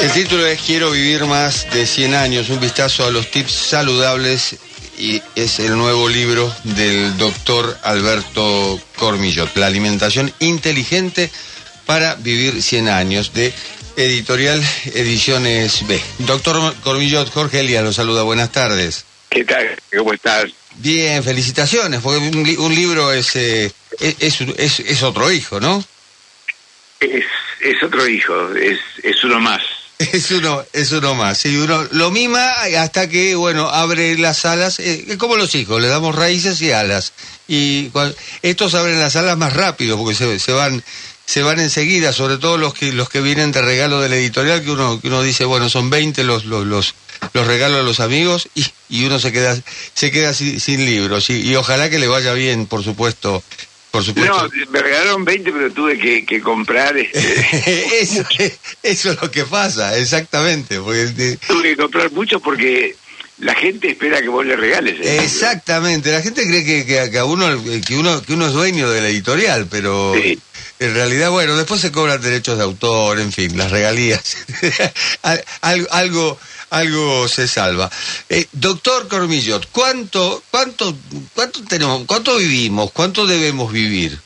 El título es Quiero vivir más de 100 años, un vistazo a los tips saludables y es el nuevo libro del doctor Alberto Cormillot, La alimentación inteligente para vivir 100 años de Editorial Ediciones B. Doctor Cormillot, Jorge Elías lo saluda, buenas tardes. ¿Qué tal? ¿Cómo estás? Bien, felicitaciones, porque un, libro es, eh, es, es, es, otro hijo, ¿no? Es, es otro hijo, es, es uno más. Es uno, es uno más, sí, uno lo mima hasta que, bueno, abre las alas, eh, como los hijos, le damos raíces y alas. Y estos abren las alas más rápido porque se, se van se van enseguida, sobre todo los que los que vienen de regalo del editorial, que uno que uno dice, bueno, son 20 los los los, los regalos de los amigos y, y uno se queda se queda sin, libros y, y, ojalá que le vaya bien, por supuesto. Por supuesto. No, me regalaron 20, pero tuve que, que comprar. Este... eso, eso, es lo que pasa, exactamente. Porque... Tuve que comprar mucho porque la gente espera que vos le regales. Exactamente, la gente cree que, que, que, a uno que uno que uno es dueño de la editorial, pero sí. En realidad, bueno, después se cobran derechos de autor, en fin, las regalías. algo, algo se salva. Eh, doctor Cormillot, ¿cuánto, cuánto, cuánto tenemos, cuánto vivimos, cuánto debemos vivir?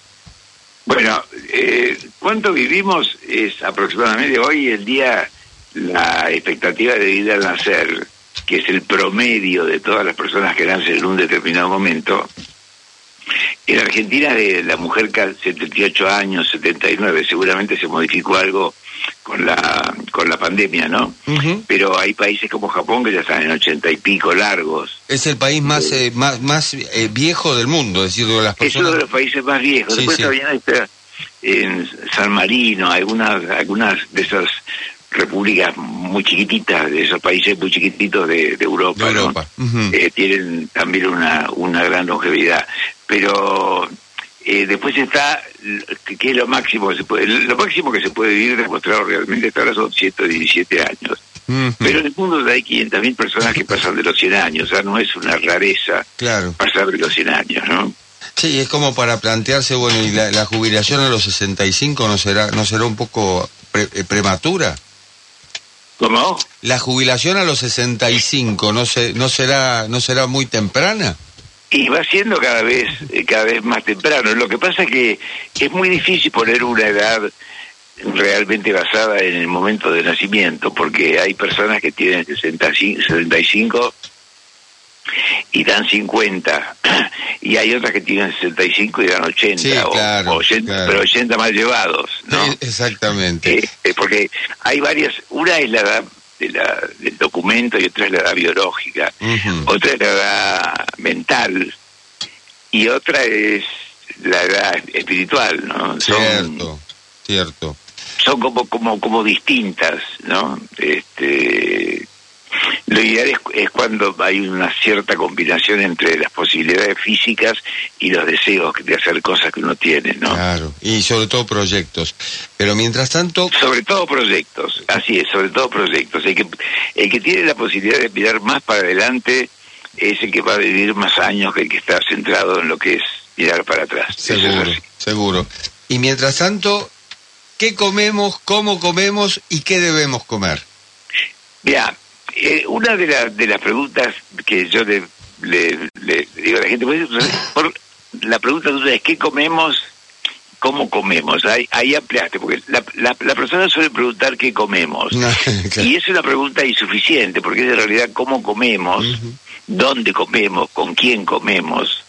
Bueno, eh, cuánto vivimos es aproximadamente hoy el día la expectativa de vida al nacer, que es el promedio de todas las personas que nacen en un determinado momento, en Argentina de la mujer 78 años, 79, seguramente se modificó algo con la con la pandemia, ¿no? Pero hay países como Japón que ya están en 80 y pico largos. Es el país más eh, más más eh, viejo del mundo, es decir, de las personas. Es uno de los países más viejos. Sí, Después sí. también está en San Marino, algunas algunas de esas repúblicas muy chiquititas, de esos países muy chiquititos de, de Europa, de Europa. ¿no? uh -huh. eh, tienen también una, una gran longevidad. Pero eh, después está, que es lo máximo que se puede, lo máximo que se puede vivir demostrado realmente hasta ahora son 117 años. Pero en el mundo hay 500.000 personas que pasan de los 100 años, o sea, no es una rareza claro. pasar de los 100 años, ¿no? Sí, es como para plantearse, bueno, y la, la jubilación a los 65 no será, no será un poco pre, eh, prematura. ¿Cómo? La jubilación a los 65 no se, no será no será muy temprana. Y va siendo cada vez cada vez más temprano. Lo que pasa es que es muy difícil poner una edad realmente basada en el momento de nacimiento, porque hay personas que tienen 65, 75 y dan 50 y hay otras que tienen 65 y dan 80, sí, claro, o 80 claro. pero 80 más llevados ¿no? Sí, exactamente eh, eh, porque hay varias una es la edad de la, del documento y otra es la edad biológica. Uh -huh. otra es la edad mental. Y otra es la edad espiritual no cierto son, cierto. son como como como distintas no este lo ideal es, es, cuando hay una cierta combinación entre las posibilidades físicas y los deseos de hacer cosas que uno tiene, ¿no? Claro, y sobre todo proyectos. Pero mientras tanto... Sobre todo proyectos, así es, sobre todo proyectos. El que, el que tiene la posibilidad de mirar más para adelante es el que va a vivir más años que el que está centrado en lo que es mirar para atrás. Seguro, seguro. Y mientras tanto, ¿qué comemos, cómo comemos y qué debemos comer? Mira, eh, una de, la, de las preguntas que yo le, le, le digo a la gente, pues, por, la pregunta es ¿qué comemos? ¿Cómo comemos? Ahí, ahí ampliaste, porque la, la, la, persona suele preguntar qué comemos. No, claro. Y es una pregunta insuficiente, porque es en realidad cómo comemos, uh -huh. dónde comemos, con quién comemos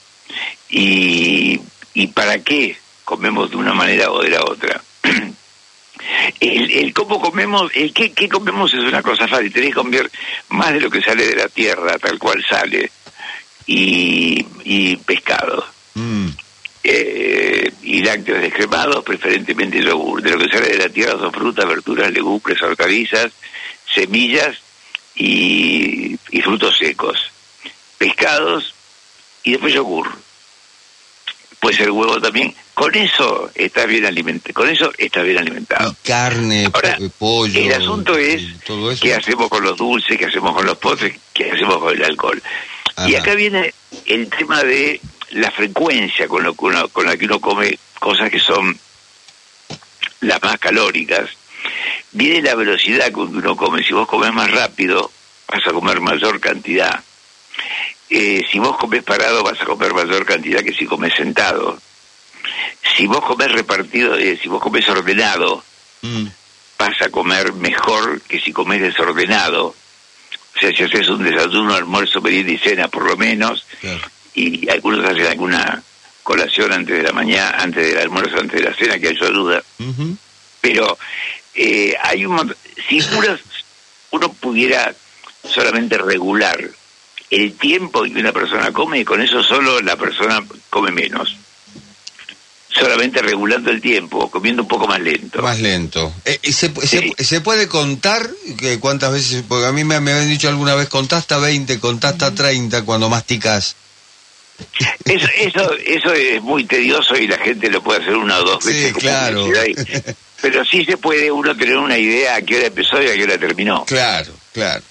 y, y para qué comemos de una manera o de la otra. El, el, cómo comemos, el qué, qué, comemos es una cosa fácil, tenés que comer más de lo que sale de la tierra, tal cual sale, y, y pescado. Mm. Eh, y lácteos descremados, preferentemente yogur. De lo que sale de la tierra son frutas, verduras, legumbres, hortalizas, semillas y, y frutos secos. Pescados y después yogur. Puede ser huevo también con eso está bien alimentado, con eso está bien alimentado. Y carne, Ahora, pollo. El asunto es qué hacemos con los dulces, qué hacemos con los postres, qué hacemos con el alcohol. Ajá. Y acá viene el tema de la frecuencia con, lo que uno, con la que uno come cosas que son las más calóricas. viene la velocidad con que uno come. Si vos comes más rápido, vas a comer mayor cantidad. Eh, si vos comes parado, vas a comer mayor cantidad que si comes sentado. Si vos comes repartido, eh, si vos comes ordenado, Mm. vas a comer mejor que si comes desordenado. O sea, si haces un desayuno, almuerzo, merienda y cena por lo menos, Claro. y algunos hacen alguna colación antes de la mañana, antes del almuerzo, antes de la cena, que eso ayuda. Ujú. Pero eh, hay un si uno, uno pudiera solamente regular el tiempo que una persona come, y con eso solo la persona come menos. Solamente regulando el tiempo, comiendo un poco más lento. Más lento. Eh, y se, Sí. puede contar que cuántas veces? Porque a mí me, me habían dicho alguna vez, contá hasta 20, contá hasta 30 cuando masticas. Eso, eso, eso es muy tedioso y la gente lo puede hacer una o dos Sí, veces. como claro. Pero sí se puede uno tener una idea a qué hora empezó y a qué hora terminó. Claro, claro.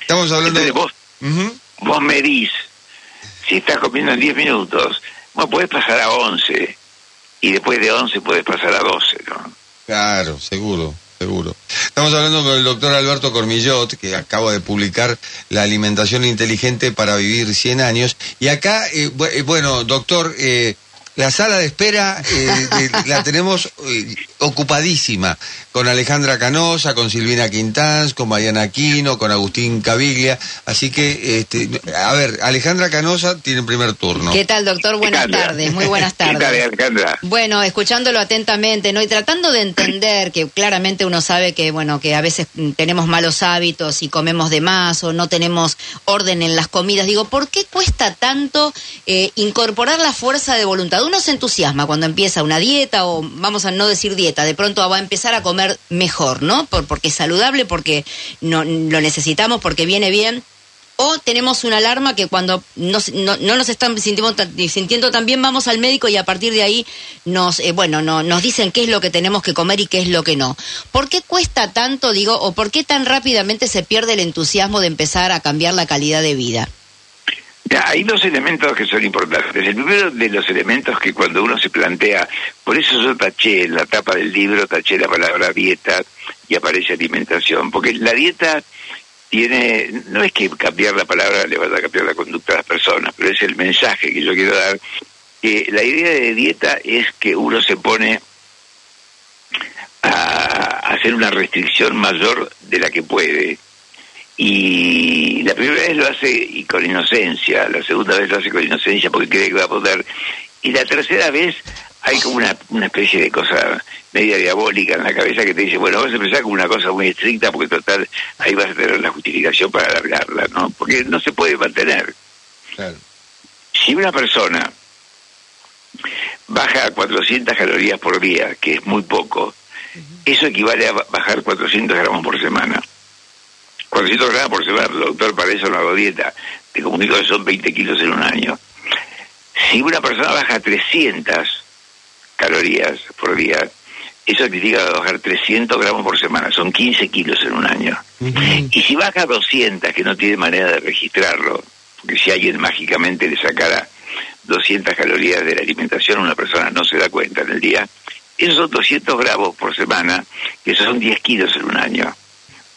Estamos hablando Entonces de... vos, Ujú. Vos medís, si estás comiendo en 10 minutos, vos podés pasar a 11 y después de 11 podés pasar a 12, ¿no? Claro, seguro, seguro. Estamos hablando con el doctor Alberto Cormillot, que acaba de publicar La alimentación inteligente para vivir 100 años. Y acá, eh, eh, bueno, doctor, eh, la sala de espera eh, de- la tenemos eh, ocupadísima, con Alejandra Canosa, con Silvina Quintans, con Mariana Aquino, con Agustín Caviglia. Así que, este, a ver, Alejandra Canosa tiene el primer turno. ¿Qué tal, doctor? Buenas Alejandra. tardes, muy buenas ¿Qué tal, tardes. Alejandra? Bueno, escuchándolo atentamente, ¿no? Y tratando de entender que claramente uno sabe que, bueno, que a veces mm, tenemos malos hábitos y comemos de más o no tenemos orden en las comidas. Digo, ¿por qué cuesta tanto eh, incorporar la fuerza de voluntad? Uno se entusiasma cuando empieza una dieta o, vamos a no decir dieta, de pronto va a empezar a comer mejor, ¿no? Por, porque es saludable, porque no, lo necesitamos, porque viene bien. O tenemos una alarma que cuando no, no nos están sintiendo tan, sintiendo bien, vamos al médico y a partir de ahí nos, eh, bueno, no, nos dicen qué es lo que tenemos que comer y qué es lo que no. ¿Por qué cuesta tanto, digo, o por qué tan rápidamente se pierde el entusiasmo de empezar a cambiar la calidad de vida? Hay dos elementos que son importantes. El primero de los elementos que cuando uno se plantea, por eso yo taché en la tapa del libro, taché la palabra dieta y aparece alimentación, porque la dieta tiene, no es que cambiar la palabra le vaya a cambiar la conducta a las personas, pero es el mensaje que yo quiero dar, que la idea de dieta es que uno se pone a hacer una restricción mayor de la que puede. Y la primera vez lo hace y con inocencia, la segunda vez lo hace con inocencia porque cree que va a poder. Y la tercera vez hay como una, una especie de cosa media diabólica en la cabeza que te dice, bueno, vas a empezar con una cosa muy estricta porque total ahí vas a tener la justificación para alargarla, ¿no? Porque no se puede mantener. Claro. Si una persona baja 400 calorías por día, que es muy poco, eso equivale a ba- bajar 400 gramos por semana. 400 gramos por semana, doctor, para eso no hago dieta. Te comunico que son 20 kilos en un año. Si una persona baja 300 calorías por día, eso significa bajar 300 gramos por semana, son 15 kilos en un año. Y si baja 200, que no tiene manera de registrarlo, porque si alguien mágicamente le sacara 200 calorías de la alimentación, una persona no se da cuenta en el día, esos son 200 gramos por semana, que son 10 kilos en un año.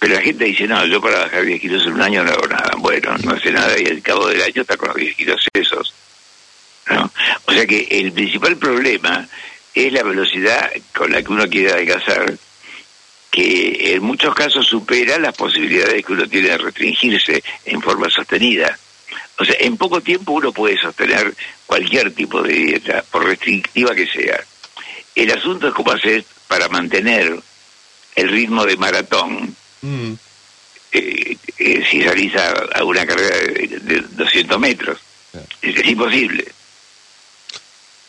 Pero la gente dice, no, yo para bajar 10 kilos en un año no hago nada. Bueno, no hace nada y al cabo del año está con los 10 kilos esos. ¿no? O sea que el principal problema es la velocidad con la que uno quiere adelgazar, que en muchos casos supera las posibilidades que uno tiene de restringirse en forma sostenida. O sea, en poco tiempo uno puede sostener cualquier tipo de dieta, por restrictiva que sea. El asunto es cómo hacer para mantener el ritmo de maratón Mm. eh, eh, si salís a, a una carrera de, de 200 metros. Claro. Es, es imposible.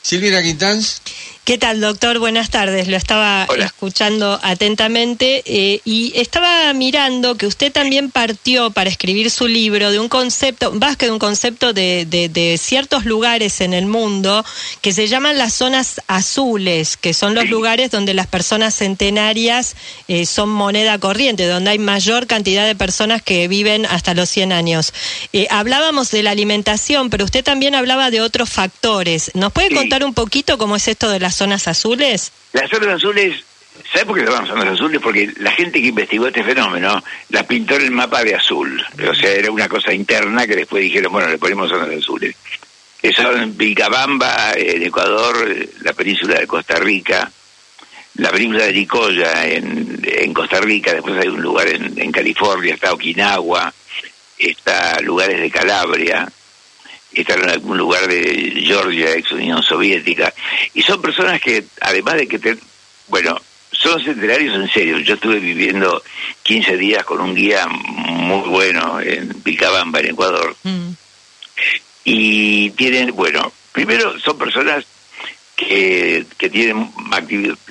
Silvina Quintans. ¿Qué tal, doctor? Buenas tardes. Lo estaba Hola. escuchando atentamente eh, y estaba mirando que usted también partió para escribir su libro de un concepto, más que de un concepto de, de- de ciertos lugares en el mundo que se llaman las zonas azules, que son los Sí. lugares donde las personas centenarias eh, son moneda corriente, donde hay mayor cantidad de personas que viven hasta los 100 años. Eh, hablábamos de la alimentación, pero usted también hablaba de otros factores. ¿Nos puede Sí. contar un poquito cómo es esto de las zonas azules? Las zonas azules ¿Sabes por qué llaman zonas azules? Porque la gente que investigó este fenómeno las pintó en el mapa de azul. O sea, era una cosa interna que después dijeron, bueno, le ponemos zonas azules. Eso en Vilcabamba, en Ecuador, la península de Costa Rica, la península de Nicoya en, en Costa Rica, después hay un lugar en, en California, está Okinawa, está lugares de Calabria, está en algún lugar de Georgia, ex Unión Soviética, y son personas que, además de que, te, bueno, son centenarios en serio. Yo estuve viviendo 15 días con un guía muy bueno en Vilcabamba, en Ecuador, mm. y tienen, bueno, primero son personas que, que tienen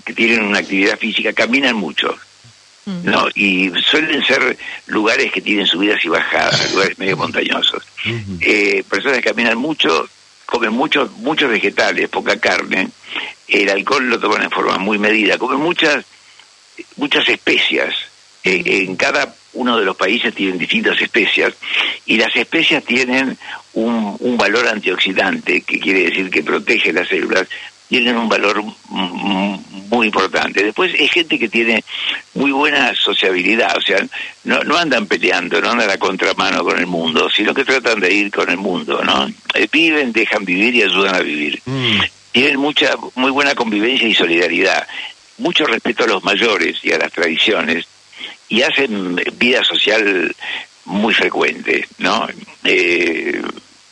que tienen una actividad física, caminan mucho, ¿no? Y suelen ser lugares que tienen subidas y bajadas, lugares medio montañosos. eh, personas que caminan mucho, comen muchos muchos vegetales, poca carne, el alcohol lo toman en forma muy medida, comen muchas muchas especias. Eh, en cada uno de los países tienen distintas especias. Y las especias tienen un, un valor antioxidante, que quiere decir que protege las células, tienen un valor muy importante. Después es gente que tiene muy buena sociabilidad, o sea, no, no andan peleando, no andan a contramano con el mundo, sino que tratan de ir con el mundo, ¿no? Eh, viven, dejan vivir y ayudan a vivir. Mm. Tienen mucha, muy buena convivencia y solidaridad, mucho respeto a los mayores y a las tradiciones, y hacen vida social muy frecuente, ¿no? Eh,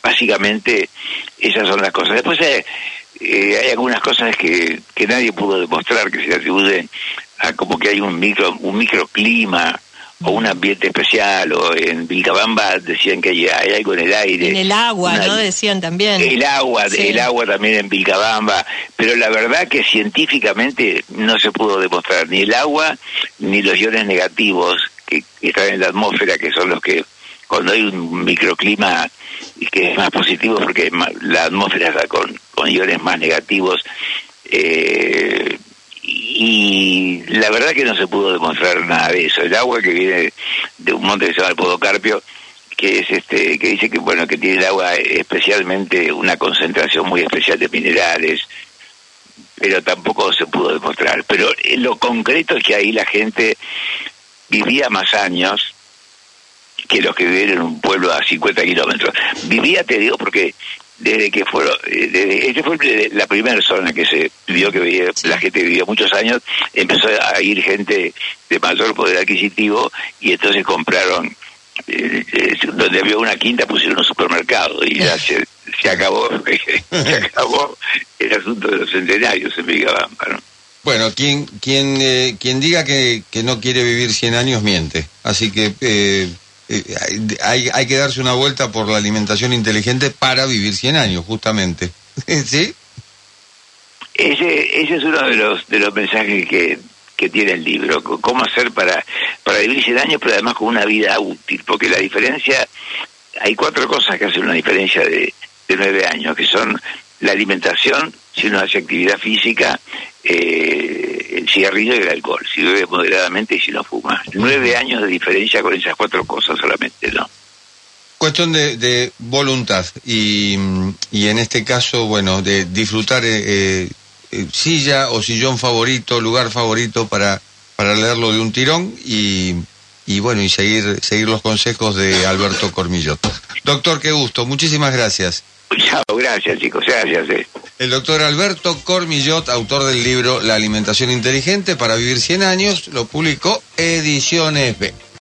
básicamente esas son las cosas. Después eh, eh, hay algunas cosas que, que nadie pudo demostrar que se atribuyen a como que hay un micro un microclima o un ambiente especial o en Vilcabamba decían que hay, algo en el aire. En el agua no decían también. El agua el agua también en Vilcabamba pero la verdad que científicamente no se pudo demostrar ni el agua ni los iones negativos que están en la atmósfera que son los que cuando hay un microclima que es más positivo porque la atmósfera está con, con iones más negativos eh, y la verdad que no se pudo demostrar nada de eso. El agua que viene de un monte que se llama el Podocarpio, que es este, que dice que bueno que tiene el agua especialmente una concentración muy especial de minerales, pero tampoco se pudo demostrar. Pero lo concreto es que ahí la gente vivía más años que los que viven en un pueblo a 50 kilómetros. Vivía, te digo, porque desde que fueron, eh, desde, esta fue la primera zona que se vio que vivía, la gente vivía muchos años, empezó a ir gente de mayor poder adquisitivo y entonces compraron, eh, eh, donde había una quinta pusieron un supermercado y ya se, se acabó, se acabó el asunto de los centenarios en Vigabamba, ¿no? Bueno, quien, quien, quien diga que, que no quiere vivir 100 años miente. Así que eh, hay, hay que darse una vuelta por la alimentación inteligente para vivir 100 años, justamente. ¿Sí? Ese, ese es uno de los, de los mensajes que, que tiene el libro, cómo hacer para, para vivir 100 años, pero además con una vida útil, porque la diferencia, hay cuatro cosas que hacen una diferencia de, de nueve años, que son la alimentación, si uno hace actividad física, eh, el cigarrillo y el alcohol, si bebe moderadamente y si no fuma. Nueve años de diferencia con esas cuatro cosas solamente, ¿no? Cuestión de, voluntad y, y, en este caso, bueno, de disfrutar eh, eh, silla o sillón favorito, lugar favorito para, para leerlo de un tirón y, y bueno, y seguir, seguir los consejos de Alberto Cormillot. Doctor, qué gusto, muchísimas gracias. Chao, gracias chicos, gracias. Eh. El doctor Alberto Cormillot, autor del libro La alimentación inteligente para vivir 100 años, lo publicó Ediciones B.